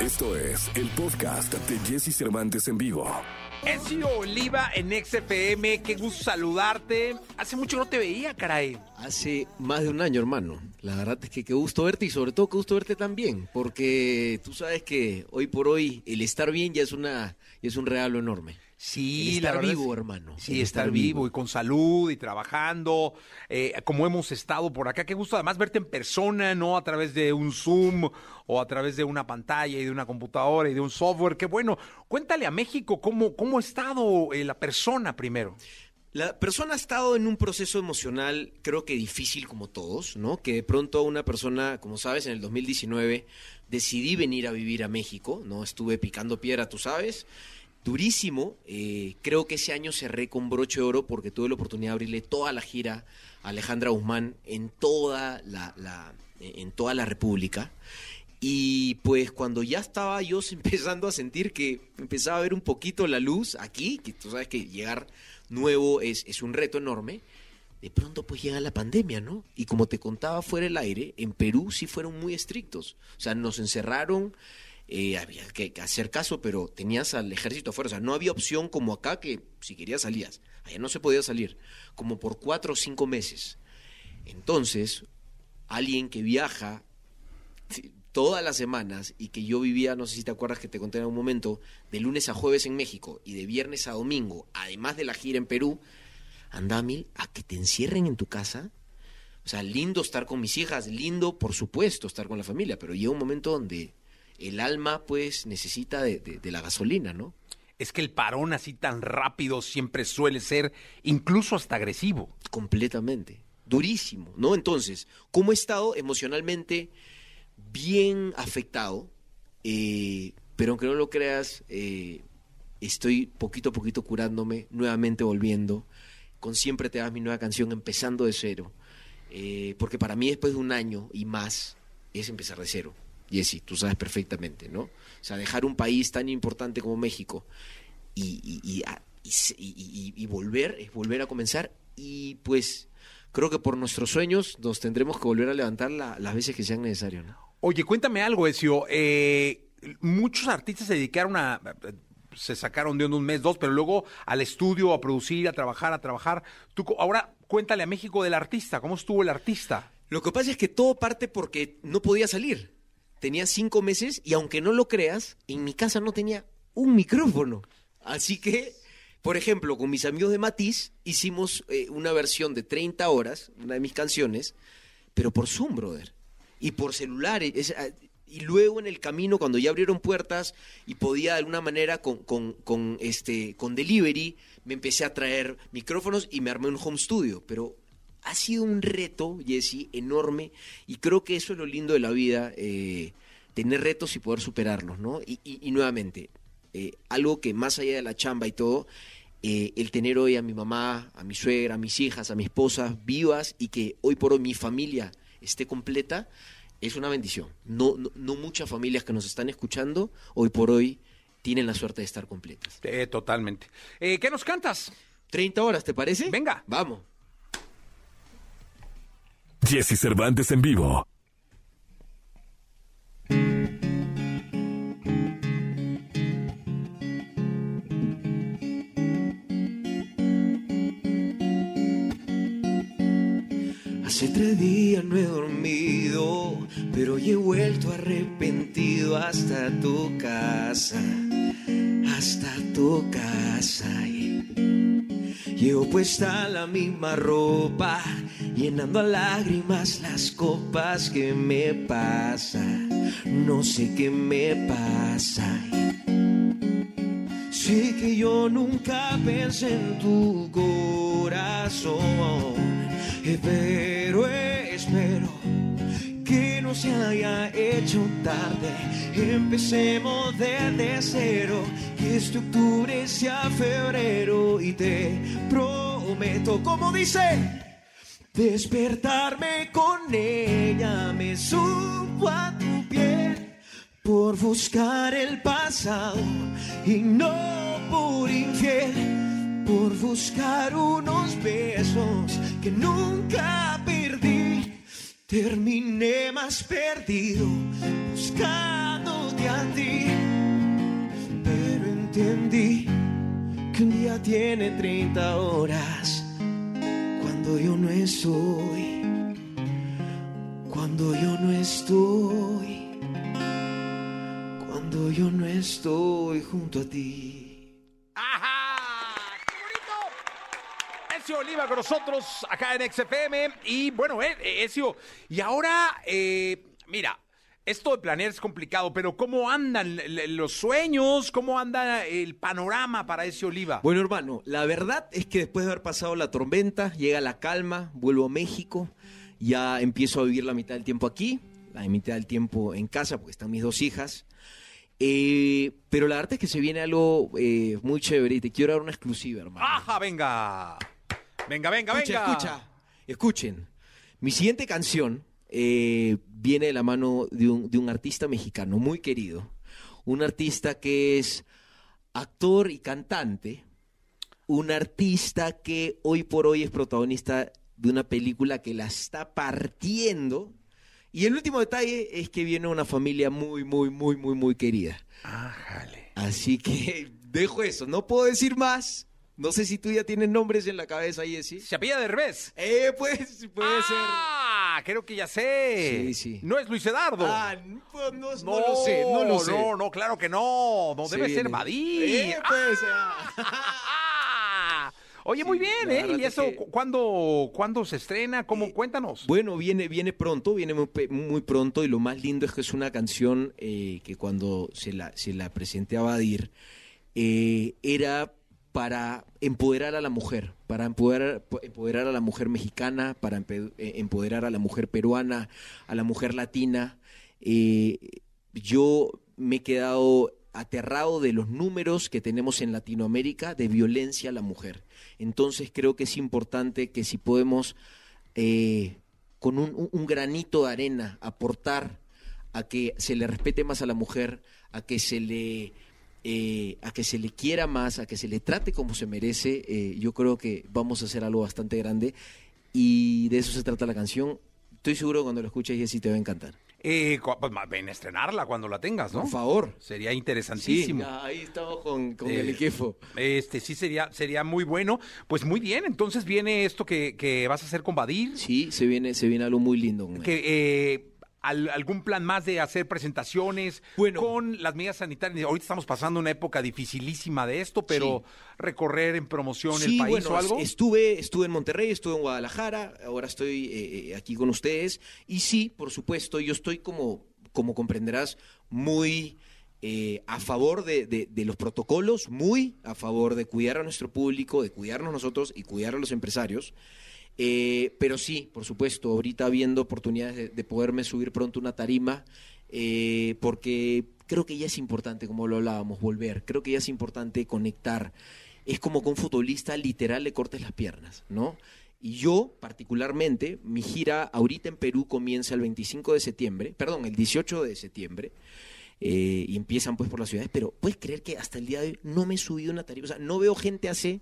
Esto es el podcast de Jesse Cervantes en vivo. Ezio Oliva en XFM, qué gusto saludarte. Hace mucho que no te veía, caray. Hace más de un año, hermano. La verdad es que qué gusto verte y sobre todo qué gusto verte también, porque tú sabes que hoy por hoy el estar bien ya es una ya es un regalo enorme. Sí, la estar vivo, es- hermano. Sí, estar estar vivo vivo. y con salud y trabajando, eh, como hemos estado por acá. Qué gusto además verte en persona, no a través de un Zoom o a través de una pantalla y de una computadora y de un software. Qué bueno. Cuéntale a México cómo, cómo ha estado eh, la persona primero. La persona ha estado en un proceso emocional, creo que difícil como todos, ¿no? Que de pronto una persona, como sabes, en el 2019 decidí venir a vivir a México, ¿no? Estuve picando piedra, tú sabes, durísimo. eh, creo que ese año cerré con broche de oro porque tuve la oportunidad de abrirle toda la gira a Alejandra Guzmán en toda la, en toda la República. Y pues cuando ya estaba yo empezando a sentir que empezaba a ver un poquito la luz aquí, que tú sabes que llegar nuevo es, es un reto enorme, de pronto pues llega la pandemia, ¿no? Y como te contaba fuera del aire, en Perú sí fueron muy estrictos. O sea, nos encerraron, eh, había que, hacer caso, pero tenías al ejército afuera. O sea, no había opción como acá que si querías salías. Allá no se podía salir, como por cuatro o cinco meses. Entonces, alguien que viaja todas las semanas y que yo vivía, no sé si te acuerdas que te conté en algún momento, de lunes a jueves en México y de viernes a domingo, además de la gira en Perú, anda mil a que te encierren en tu casa. O sea, lindo estar con mis hijas, lindo, por supuesto, estar con la familia, pero llega un momento donde el alma, pues, necesita de, de- de la gasolina, ¿no? Es que el parón así tan rápido siempre suele ser incluso hasta agresivo. completamente. Durísimo, ¿no? Entonces, ¿cómo he estado emocionalmente bien afectado? Eh, pero aunque no lo creas, eh, estoy poquito a poquito curándome, nuevamente volviendo, con Siempre te das mi nueva canción, empezando de cero. Eh, porque para mí después de un año y más es empezar de cero. Jessy, tú sabes perfectamente, ¿no? O sea, dejar un país tan importante como México y, volver, es volver a comenzar. Y pues creo que por nuestros sueños nos tendremos que volver a levantar la- las veces que sean necesarias, ¿no? Oye, cuéntame algo, Ezio. Eh, muchos artistas se dedicaron a. Se sacaron de un mes, dos, pero luego al estudio, a producir, a trabajar, a trabajar. Tú, ahora cuéntale a México del artista. ¿Cómo estuvo el artista? Lo que pasa es que todo parte porque no podía salir. Tenía cinco meses y aunque no lo creas, en mi casa no tenía un micrófono. Así que, por ejemplo, con mis amigos de Matiz hicimos eh, una versión de 30 horas, una de mis canciones, pero por Zoom, brother. Y por celulares. es, ah, y luego en el camino, cuando ya abrieron puertas y podía de alguna manera con, con, con, este, con delivery, me empecé a traer micrófonos y me armé un home studio. Pero ha sido un reto, Jesse, enorme. Y creo que eso es lo lindo de la vida, eh, tener retos y poder superarlos, ¿no? Y, y- y nuevamente, eh, algo que más allá de la chamba y todo, eh, el tener hoy a mi mamá, a mi suegra, a mis hijas, a mi esposa vivas y que hoy por hoy mi familia esté completa, es una bendición. No, no, no muchas familias que nos están escuchando hoy por hoy tienen la suerte de estar completas. Eh, totalmente. Eh, ¿Qué nos cantas? 30 horas, ¿te parece? Venga. Vamos. Jesse Cervantes en vivo. Hace tres días no he dormido, pero hoy he vuelto arrepentido hasta tu casa, hasta tu casa. Llevo puesta la misma ropa, llenando a lágrimas las copas que me pasa. No sé qué me pasa. Sé que yo nunca pensé en tu corazón, eh, pero espero no se haya hecho tarde. Empecemos desde cero, que este octubre sea febrero y te prometo, como dice, despertarme con ella me supo a tu piel por buscar el pasado y no por infiel, por buscar unos besos que nunca. Terminé más perdido buscando respondí a ti, pero entendí que un día tiene 30 horas cuando yo no estoy, cuando yo no estoy, cuando yo no estoy junto a ti. Ezio Oliva con nosotros acá en XFM. Y bueno, eh, eh, Ezio, y ahora, eh, mira, esto de planear es complicado, pero ¿cómo andan los sueños? ¿Cómo anda el panorama para Ezio Oliva? Bueno, hermano, la verdad es que después de haber pasado la tormenta, llega la calma, vuelvo a México, ya empiezo a vivir la mitad del tiempo aquí, la mitad del tiempo en casa, porque están mis dos hijas. Eh, pero la verdad es que se viene algo eh, muy chévere y te quiero dar una exclusiva, hermano. ¡Ajá, venga! Venga, venga, escucha, venga. escucha. Escuchen. Mi siguiente canción eh, viene de la mano de un, de un artista mexicano muy querido. Un artista que es actor y cantante. Un artista que hoy por hoy es protagonista de una película que la está partiendo. Y el último detalle es que viene de una familia muy, muy, muy, muy, muy querida. Ájale. Así que dejo eso. No puedo decir más. No sé si tú ya tienes nombres en la cabeza, Jessy. ¿Se apella de revés? Eh, pues, puede ser. ¡Ah! Creo que ya sé. Sí, sí. No es Luis Eduardo. Ah, pues, no, no lo sé, no lo sé. No, no, claro que no. No debe ser. Badir. Eh, pues, ah. Ah. Oye, muy bien, ¿eh? ¿Y es eso que- cu- cuándo, cuándo se estrena? ¿Cómo? Cuéntanos. Bueno, viene, viene pronto, viene muy pronto y lo más lindo es que es una canción eh, que cuando se la, se la presenté a Badir eh, era para empoderar a la mujer, para empoderar, a la mujer mexicana, para eh, empoderar a la mujer peruana, a la mujer latina. Eh, yo me he quedado aterrado de los números que tenemos en Latinoamérica de violencia a la mujer. Entonces creo que es importante que si podemos eh, con un- un granito de arena aportar a que se le respete más a la mujer, a que se le eh, a que se le quiera más, a que se le trate como se merece, eh, yo creo que vamos a hacer algo bastante grande y de eso se trata la canción. Estoy seguro que cuando lo escuches, Jessy, te va a encantar. Eh, pues ven a estrenarla cuando la tengas, ¿no? Por favor. Sería interesantísimo. ahí estamos con, con Eh, el equipo. Este sí sería, sería muy bueno. Pues muy bien, entonces viene esto que, que vas a hacer con Badir. Sí, se viene, se viene algo muy lindo. Que, eh, al- algún plan más de hacer presentaciones Bueno. con las medidas sanitarias. Ahorita estamos pasando una época dificilísima de esto, pero recorrer en promoción el país bueno, o algo. es- estuve, estuve en Monterrey, estuve en Guadalajara, ahora estoy eh, eh, aquí con ustedes. Y sí, por supuesto, yo estoy como, como comprenderás, muy eh, a favor de, de- de los protocolos, muy a favor de cuidar a nuestro público, de cuidarnos nosotros y cuidar a los empresarios. Eh, pero sí, por supuesto, ahorita viendo oportunidades de, de poderme subir pronto una tarima, eh, porque creo que ya es importante, como lo hablábamos, volver. Creo que ya es importante conectar. Es como que un futbolista literal le cortes las piernas, ¿no? Y yo, particularmente, mi gira ahorita en Perú comienza el 25 de septiembre, perdón, el 18 de septiembre, eh, y empiezan pues por las ciudades, pero puedes creer que hasta el día de hoy no me he subido una tarima, o sea, no veo gente hace,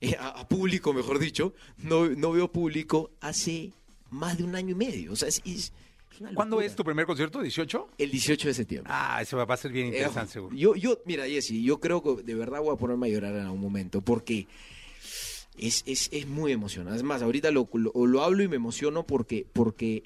eh, a, a público, mejor dicho, no, no veo público hace más de un año y medio, o sea, es, es- ¿Cuándo es tu primer concierto? ¿18? El 18 de septiembre. Ah, eso va a ser bien Eh, interesante, seguro. Yo, yo, mira, Jessy, yo creo que de verdad voy a ponerme a llorar en algún momento, porque es, es, es muy emocionante. Es más, ahorita lo, lo, lo hablo y me emociono porque, porque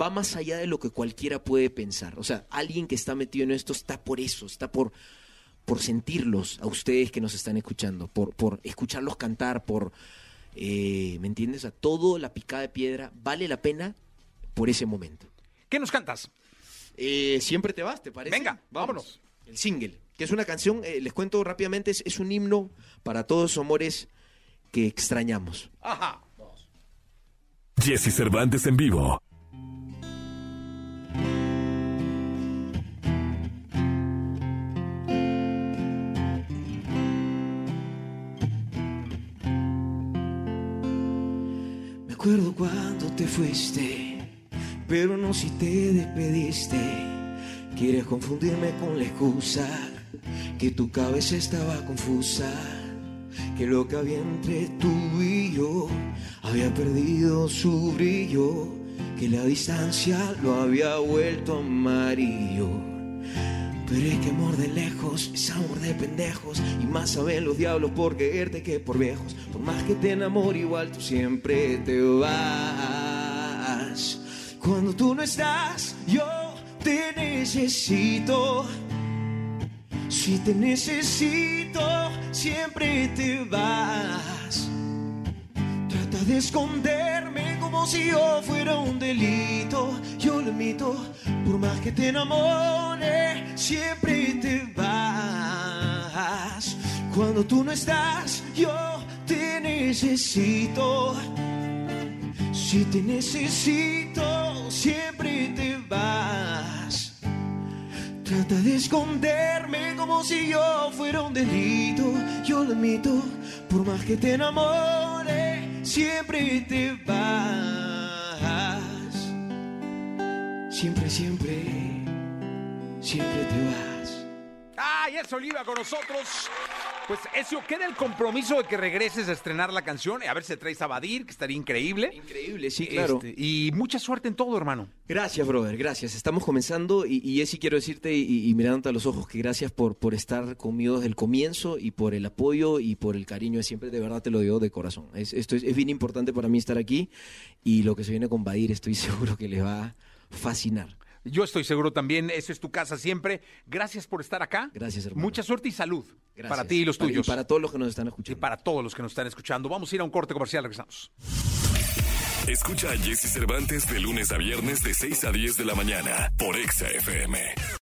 va más allá de lo que cualquiera puede pensar. O sea, alguien que está metido en esto está por eso, está por, por sentirlos a ustedes que nos están escuchando, por, por escucharlos cantar, por, eh, ¿me entiendes? Sea, todo la picada de piedra vale la pena por ese momento. ¿Qué nos cantas? Eh, siempre te vas, ¿te parece? Venga, vámonos. El single, que es una canción, eh, les cuento rápidamente, es, es un himno para todos los amores que extrañamos. Ajá. Jesse Cervantes en vivo. Me acuerdo cuando te fuiste, pero no si te despediste. Quieres confundirme con la excusa que tu cabeza estaba confusa, que lo que había entre tú y yo había perdido su brillo, que la distancia lo había vuelto amarillo. Pero es que amor de lejos es amor de pendejos. Y más saben los diablos por quererte que por viejos. Por más que te enamore, igual tú siempre te vas. Cuando tú no estás, yo te necesito. Si te necesito, siempre te vas. Trata de esconderme como si yo fuera un delito. Yo lo admito, por más que te enamore, siempre te vas. Cuando tú no estás, yo te necesito. Si te necesito, siempre te vas. Trata de esconderme como si yo fuera un delito. Yo lo admito, por más que te enamore, siempre te vas. Siempre, siempre, siempre te vas. ¡Ay, eso Oliva con nosotros! Pues eso, queda el compromiso de que regreses a estrenar la canción, a ver si traes a Badir, que estaría increíble. Increíble, sí, claro. Este, y mucha suerte en todo, hermano. Gracias, brother, gracias. Estamos comenzando y, y quiero decirte y, y, mirándote a los ojos que gracias por, por estar conmigo desde el comienzo y por el apoyo y por el cariño de siempre. De verdad te lo digo de corazón. Es, esto es, es bien importante para mí estar aquí y lo que se viene con Badir estoy seguro que les va a fascinar. Yo estoy seguro también, eso es tu casa siempre. Gracias por estar acá. Gracias, hermano. Mucha suerte y salud Gracias. para ti y los tuyos. Y para todos los que nos están Y escuchando. para todos los que nos están escuchando. Vamos a ir a un corte comercial, regresamos. Escucha a Jesse Cervantes de lunes a viernes de 6 a 10 de la mañana por Exa FM.